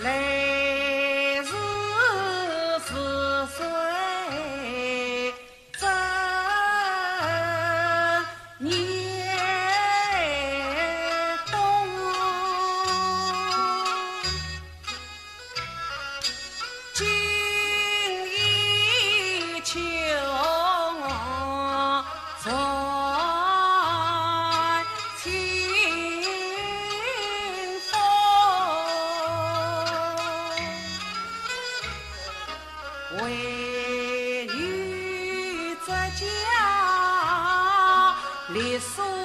嘞在家里坐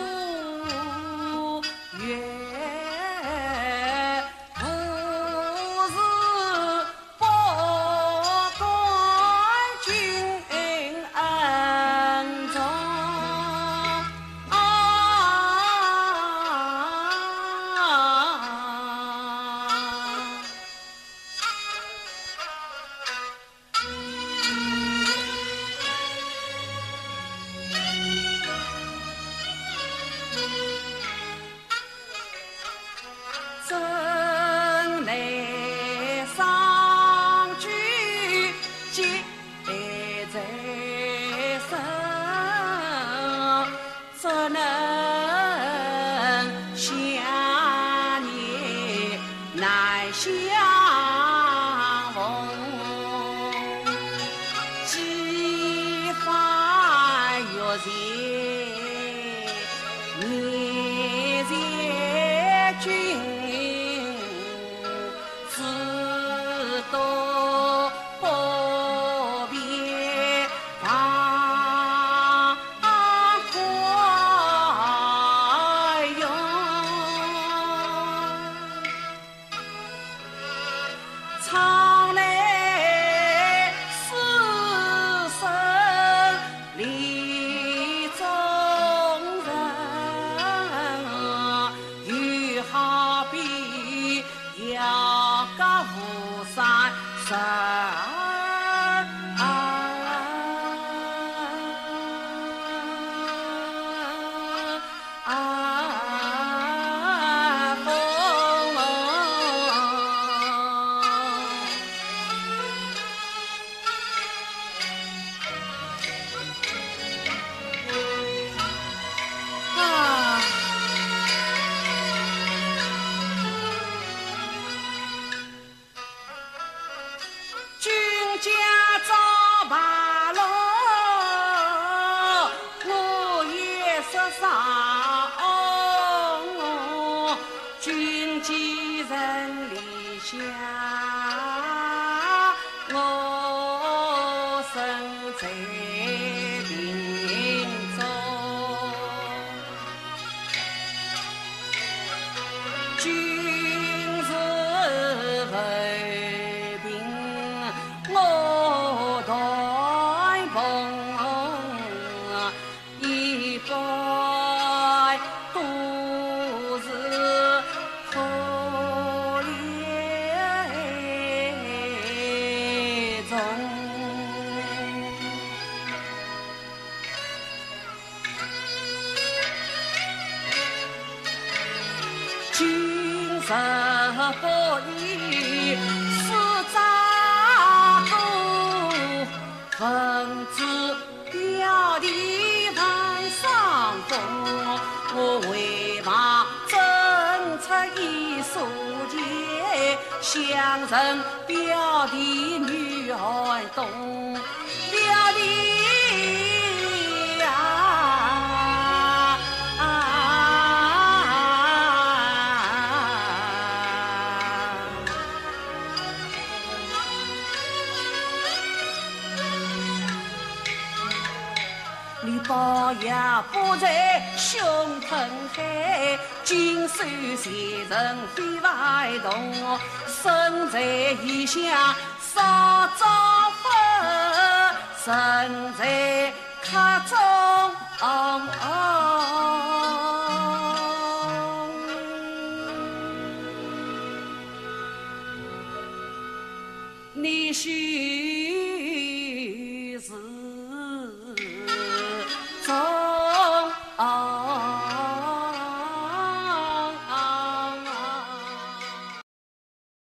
只能相念难相逢？几番月。家遭白露，我也是傻。军机人里下。人不由世渣乎闻之表弟染上风我为把真出一所就想人表弟女儿懂我也不再胸吞海今生前人非来同身在异乡少洲坟身在客中你是